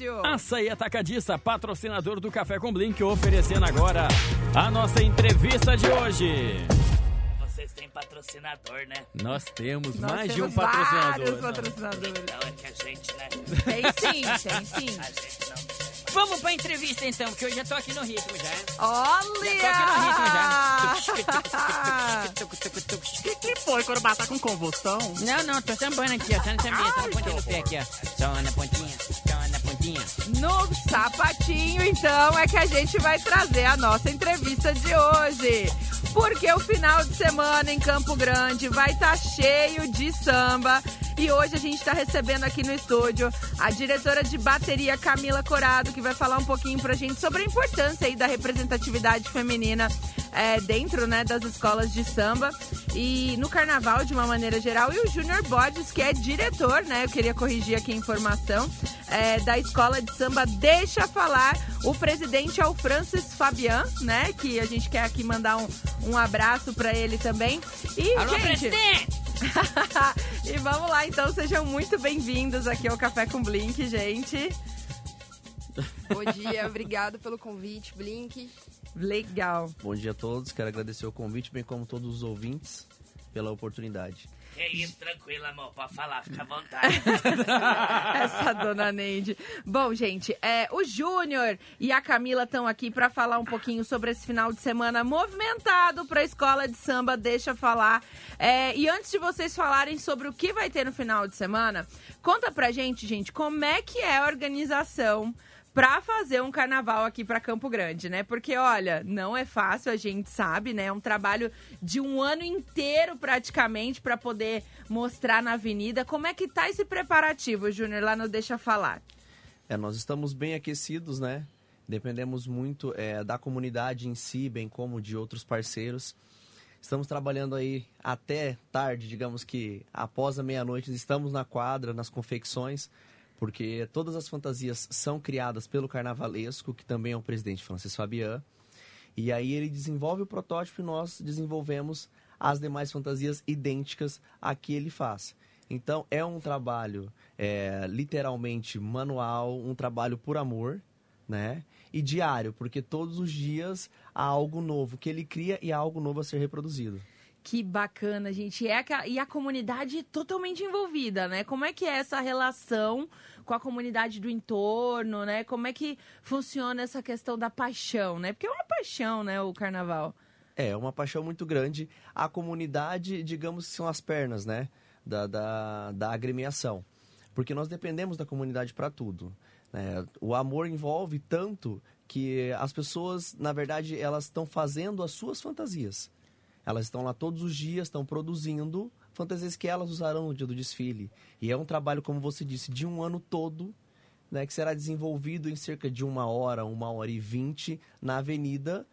fácil. Açaí Atacadista, patrocinador do Café com Blink, oferecendo agora a nossa entrevista de hoje. Vocês têm patrocinador, né? Nós temos Nós mais de temos um patrocinador. vários né? patrocinadores. Então é que a gente, né? Tem sim, tem sim. A gente não. Vamos pra entrevista então, porque eu já tô aqui no ritmo já. Olha! Já tô aqui no ritmo já. O que, que foi, Corubá? Tá com convulsão? Não, não, tô sambando aqui, ó. Só na sambinha, só na pontinha do pé aqui, ó. Só na pontinha, No sapatinho, então, é que a gente vai trazer a nossa entrevista de hoje. Porque o final de semana em Campo Grande vai estar cheio de samba. E hoje a gente está recebendo aqui no estúdio a diretora de bateria Camila Corado, que vai falar um pouquinho pra gente sobre a importância aí da representatividade feminina é, dentro né, das escolas de samba e no carnaval de uma maneira geral. E o Júnior Bodes, que é diretor, né? Eu queria corrigir aqui a informação, é, da escola de samba Deixa Falar. O presidente é o Francis Fabian, né? Que a gente quer aqui mandar um, um abraço pra ele também. E, Alô, gente, presidente! e vamos lá, então, sejam muito bem-vindos aqui ao Café com Blink, gente. Bom dia, obrigado pelo convite, Blink. Legal. Bom dia a todos, quero agradecer o convite, bem como todos os ouvintes, pela oportunidade. Que isso, tranquilo, amor. Pode falar, fica à vontade. Essa dona Neide. Bom, gente, é, o Júnior e a Camila estão aqui para falar um pouquinho sobre esse final de semana movimentado para a escola de samba. Deixa falar. É, e antes de vocês falarem sobre o que vai ter no final de semana, conta pra gente, gente, como é que é a organização pra fazer um carnaval aqui pra Campo Grande, né? Porque, olha, não é fácil, a gente sabe, né? É um trabalho de um ano inteiro praticamente pra poder mostrar na avenida. Como é que tá esse preparativo, Júnior, lá no Deixa Falar? É, nós estamos bem aquecidos, né? Dependemos muito é, da comunidade em si, bem como de outros parceiros. Estamos trabalhando aí até tarde, digamos que após a meia-noite, estamos na quadra, nas confecções, porque todas as fantasias são criadas pelo carnavalesco, que também é o presidente Francis Fabian. E aí ele desenvolve o protótipo e nós desenvolvemos as demais fantasias idênticas a que ele faz. Então é um trabalho é, literalmente manual, um trabalho por amor, né? E diário, porque todos os dias há algo novo que ele cria e há algo novo a ser reproduzido. Que bacana, gente. É a- e a comunidade totalmente envolvida, né? Como é que é essa relação com a comunidade do entorno, né? Como é que funciona essa questão da paixão, né? Porque é uma paixão, né, o carnaval. É, uma paixão muito grande. A comunidade, digamos são as pernas, né? Da, da, da agremiação. Porque nós dependemos da comunidade para tudo. né? O amor envolve tanto que as pessoas, na verdade, elas estão fazendo as suas fantasias. Elas estão lá todos os dias, estão produzindo fantasias que elas usarão no dia do desfile. E é um trabalho, como você disse, de um ano todo, né, que será desenvolvido em cerca de uma hora, uma hora e vinte na avenida.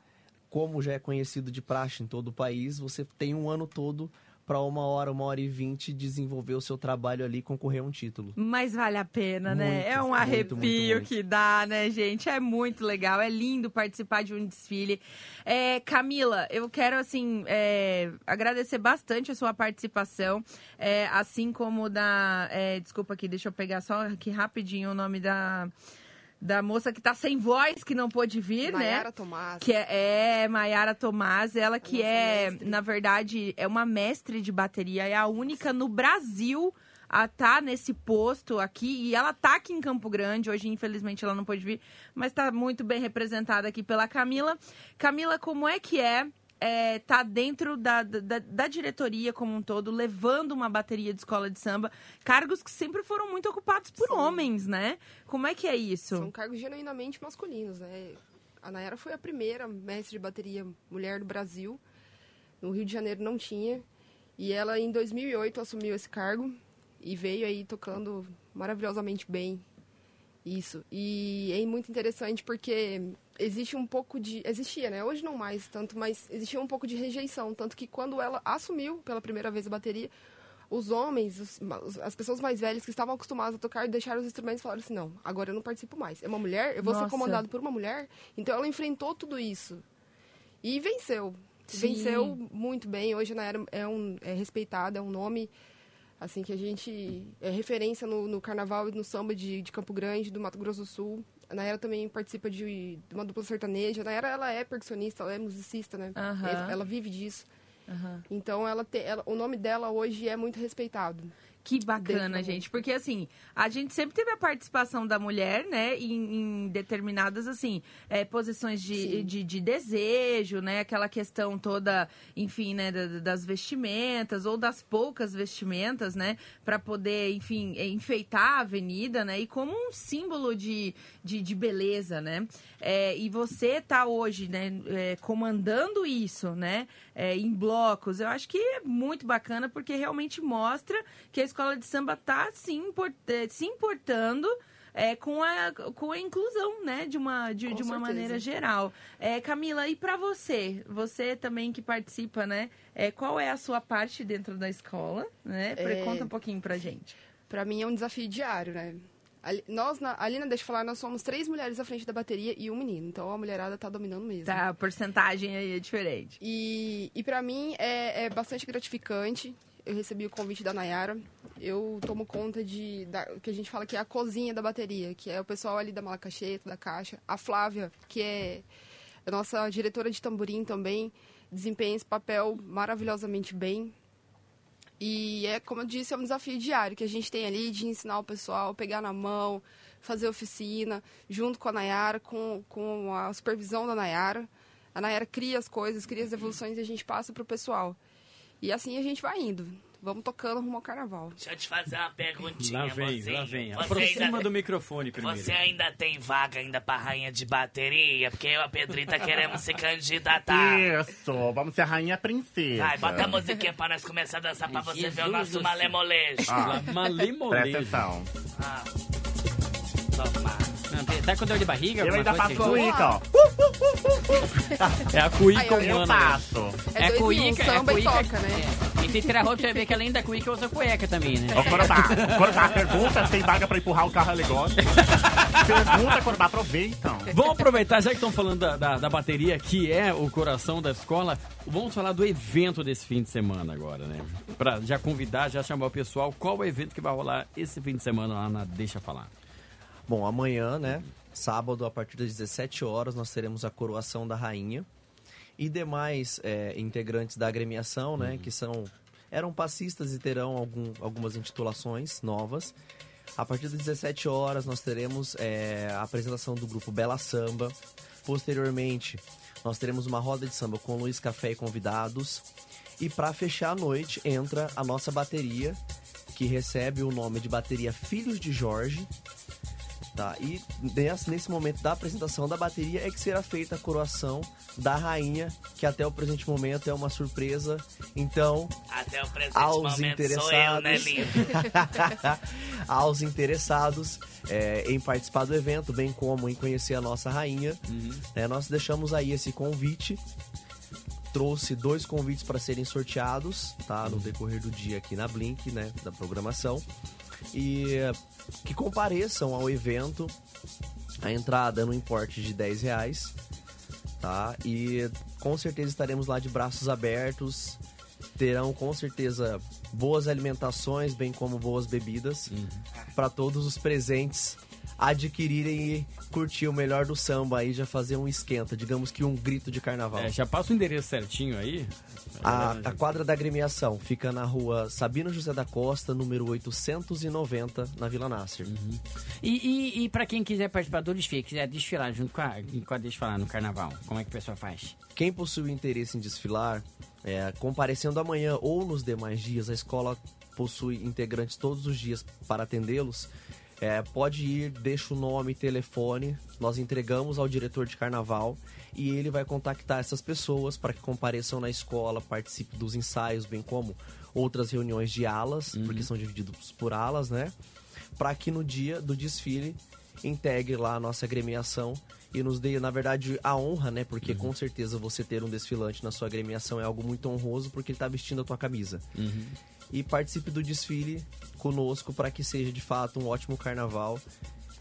Como já é conhecido de praxe em todo o país, você tem um ano todo para uma hora, uma hora e vinte desenvolver o seu trabalho ali e concorrer a um título. Mas vale a pena, né? Muito, É um arrepio muito, muito. que dá, né, gente? É muito legal, é lindo participar de um desfile. É, Camila, eu quero, assim, é, agradecer bastante a sua participação, é, assim como da... é, desculpa aqui, deixa eu pegar só aqui rapidinho o nome da... Da moça que tá sem voz, que não pôde vir, né? Nayara Tomás. Que é, é Maiara Tomás, ela que é, mestre. na verdade, é uma mestre de bateria, é a única no Brasil a estar nesse posto aqui, e ela tá aqui em Campo Grande, hoje infelizmente ela não pôde vir, mas tá muito bem representada aqui pela Camila. Camila, como é que é, é tá dentro da, da, da diretoria como um todo, levando uma bateria de escola de samba, cargos que sempre foram muito ocupados por Sim. homens, né? Como é que é isso? São cargos genuinamente masculinos, né? A Nayara foi a primeira mestre de bateria mulher do Brasil. No Rio de Janeiro não tinha. E ela, em 2008, assumiu esse cargo e veio aí tocando maravilhosamente bem isso. E é muito interessante porque existe um pouco de... Existia, né? Hoje não mais tanto, mas existia um pouco de rejeição. Tanto que quando ela assumiu pela primeira vez a bateria, os homens, os- as pessoas mais velhas que estavam acostumadas a tocar, deixaram os instrumentos e falaram assim: não, agora eu não participo mais. É uma mulher, eu vou Nossa. ser comandado por uma mulher. Então ela enfrentou tudo isso. E venceu. Sim. Venceu muito bem. Hoje a Nayara é, um, é respeitada, é um nome Assim que a gente é referência no, no carnaval e no samba de, de Campo Grande, do Mato Grosso do Sul. A Nayara também participa de, de uma dupla sertaneja. A Nayara, ela é percussionista, ela é musicista, né? Ela, ela vive disso. Então, ela, te, ela- o nome dela hoje é muito respeitado. Que bacana, gente. Porque, assim, a gente sempre teve a participação da mulher, né? Em, em determinadas, assim, é, posições de, de, de desejo, né? Aquela questão toda, enfim, né? da- das vestimentas ou das poucas vestimentas, né? Para poder, enfim, é, enfeitar a avenida, né? E como um símbolo de, de, de beleza, né? É, e você tá hoje, né? é, comandando isso, né? É, em blocos. Eu acho que é muito bacana porque realmente mostra que a escola de samba está se, import- eh, se importando é, com, a, com a inclusão, né, de uma, de, de uma maneira geral. É, Camila, e para você? Você também que participa, né? é, qual é a sua parte dentro da escola? Né? É. Conta um pouquinho pra gente. Pra mim é um desafio diário, né? Ali, nós, na, ali na Deixa eu Falar, nós somos três mulheres à frente da bateria e um menino. Então a mulherada tá dominando mesmo. Tá, a porcentagem aí é diferente. E, e para mim é, é bastante gratificante. Eu recebi o convite da Nayara. Eu tomo conta de da, que a gente fala que é a cozinha da bateria, que é o pessoal ali da malacacheta, da caixa. A Flávia, que é a nossa diretora de tamborim também, desempenha esse papel maravilhosamente bem. E é, como eu disse, é um desafio diário que a gente tem ali de ensinar o pessoal, pegar na mão, fazer oficina, junto com a Nayara, com, com a supervisão da Nayara. A Nayara cria as coisas, cria as evoluções e a gente passa pro pessoal. E assim a gente vai indo. Vamos tocando rumo ao carnaval. Deixa eu te fazer uma perguntinha, Lá vem, mocinho. lá vem. Você Aproxima ainda- do microfone primeiro. Você ainda tem vaga ainda pra rainha de bateria? Porque eu e a Pedrita queremos se candidatar. Isso, vamos ser a rainha princesa. Vai, bota a musiquinha pra nós começar a dançar pra você ver o Jesus nosso malemolejo. Ah, Lá, presta Malemolejo. atenção. Ah. Toma. Tá com dor de barriga? Eu ainda faço cuíca, ó. É a cuíca Aí, eu- humana. faço. É, dois em um, cuíca, samba é e cuíca. toca, né? É. E se tirar a roupa, você vai ver que além da cuíca, usa cueca também, né? Ô, Corobá, Corobá, pergunta se tem vaga pra empurrar o carro alegórico. pergunta, Corobá, aproveitam. Vamos aproveitar, já que estão falando da, da, da bateria, que é o coração da escola, vamos falar do evento desse fim de semana agora, né? Pra já convidar, já chamar o pessoal, qual o evento que vai rolar esse fim de semana lá na Deixa Falar. Bom, amanhã, né? Sábado, a partir das 17 horas, nós teremos a coroação da rainha. E demais é, integrantes da agremiação, né? Que são. Eram passistas e terão algum, algumas intitulações novas. A partir das 17 horas, nós teremos é, a apresentação do grupo Bela Samba. Posteriormente, nós teremos uma roda de samba com Luiz Café e convidados. E para fechar a noite, entra a nossa bateria, que recebe o nome de Bateria Filhos de Jorge. Tá? E nesse, momento da apresentação da bateria é que será feita a coroação da rainha, que até o presente momento é uma surpresa. Então, Até o presente aos momento sou eu, né, interessados, lindo? aos interessados é, em participar do evento, bem como em conhecer a nossa rainha, né, nós deixamos aí esse convite. Trouxe dois convites para serem sorteados, tá? No decorrer do dia aqui na Blink, né? Da programação. E que compareçam ao evento. A entrada no importe de 10 reais, tá? E com certeza estaremos lá de braços abertos. Terão com certeza boas alimentações, bem como boas bebidas para todos os presentes adquirirem e curtir o melhor do samba aí, já fazer um esquenta, digamos que um grito de carnaval. É, já passa o endereço certinho aí. A, a quadra da agremiação fica na rua Sabino José da Costa, número 890, na Vila Nasser. E, e, e pra quem quiser participar do desfile, quiser desfilar junto com a, com a Desfilar no carnaval, como é que o pessoal faz? Quem possui interesse em desfilar, é, comparecendo amanhã ou nos demais dias, a escola possui integrantes todos os dias para atendê-los. É, pode ir, deixa o nome e telefone, nós entregamos ao diretor de carnaval e ele vai contactar essas pessoas para que compareçam na escola, participe dos ensaios, bem como outras reuniões de alas, porque são divididos por alas, né? Para que no dia do desfile integre lá a nossa agremiação e nos dê, na verdade, a honra, né? Porque com certeza você ter um desfilante na sua agremiação é algo muito honroso porque ele tá vestindo a tua camisa. E participe do desfile conosco para que seja de fato um ótimo carnaval.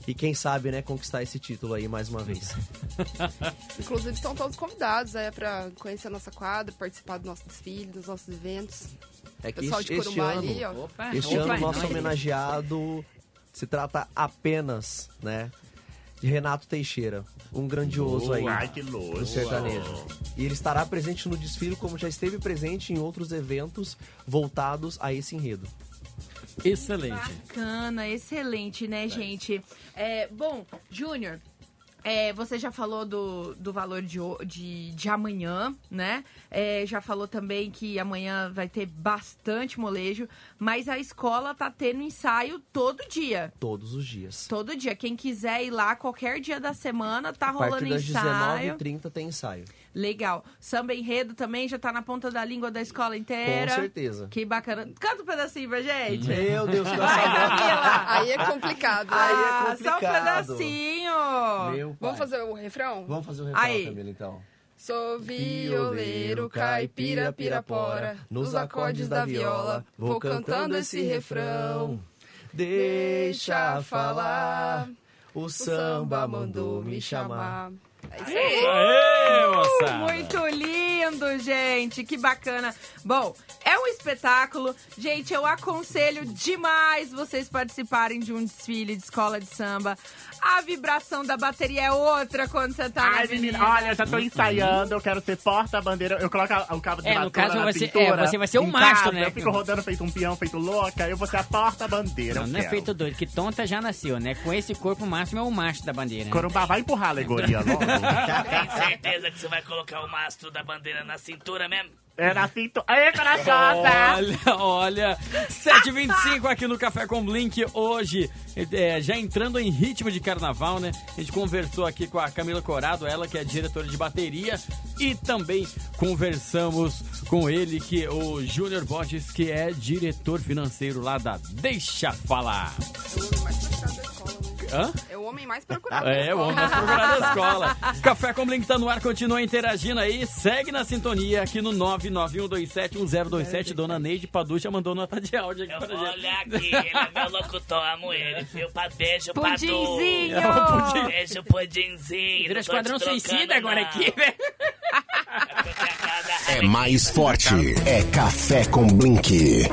E quem sabe, né, conquistar esse título aí mais uma vez. Inclusive, estão todos convidados é, para conhecer a nossa quadra, participar do nosso desfile, dos nossos eventos. É que Pessoal este, de este Corumbá ano, ali, ó. Opa, este opa, ano nosso homenageado se trata apenas, né, de Renato Teixeira, um grandioso aí Ai, que louco. do sertanejo. E ele estará presente no desfile como já esteve presente em outros eventos voltados a esse enredo. Excelente. Bacana, excelente, né, gente? É, bom, Júnior, é, você já falou do, do valor de, de, de amanhã, né? É, já falou também que amanhã vai ter bastante molejo, mas a escola tá tendo ensaio todo dia. Todos os dias. Todo dia. Quem quiser ir lá, qualquer dia da semana, tá A rolando das ensaio. 19h30 tem ensaio. Legal. Samba enredo também já tá na ponta da língua da escola inteira. Com certeza. Que bacana. Canta um pedacinho pra gente. Meu Deus, que Vai, Camila. Aí é complicado. Aí é Ah, só um complicado. pedacinho. Meu pai. Vamos fazer o refrão? Vamos fazer o refrão, Aí. Camila, então. Sou violeiro, caipira, pirapora, nos acordes da viola, vou cantando esse refrão. Deixa falar, o samba mandou me chamar. É isso aí. Aê, moçada. Muito lindo, gente. Que bacana. Bom, é um espetáculo. Gente, eu aconselho demais vocês participarem de um desfile de escola de samba. A vibração da bateria é outra quando você tá na Ai, avenida. menina, olha, eu já tô ensaiando, eu quero ser porta-bandeira. Eu coloco o cabo de É, no caso, na você- cintura, é, você vai ser o mastro, casa, né? Eu fico rodando feito um peão, feito louca, eu vou ser a porta-bandeira. Não, não é feito doido, que tonta já nasceu, né? Com esse corpo máximo é o macho da bandeira. né? Corumbá, vai empurrar a alegoria logo. Tem certeza que você vai colocar o mastro da bandeira na cintura mesmo? É na cintura. Aê, corajosa! Olha, olha, 7h25 aqui no Café com Blink hoje, é, já entrando em ritmo de carnaval, né? A gente conversou aqui com a Camila Corado, ela que é diretora de bateria, e também conversamos com ele, que é o Júnior Borges, que é diretor financeiro lá da Deixa Falar. Hã? É o homem mais procurado da É, o escola. homem mais procurado da escola. Café com Blink tá no ar, continua interagindo aí. Segue na sintonia aqui no 991271027. Dona Neide Paducha mandou nota de áudio aqui Eu pra vou gente. olhar aqui, ele é meu locutor, amo ele, viu? Pa beijo, Padu. Pudinzinho! É o pudim. Beijo, pudinzinho. Vira Esquadrão Suicida agora aqui, velho. É a cada- É mais forte. É Café com Blink.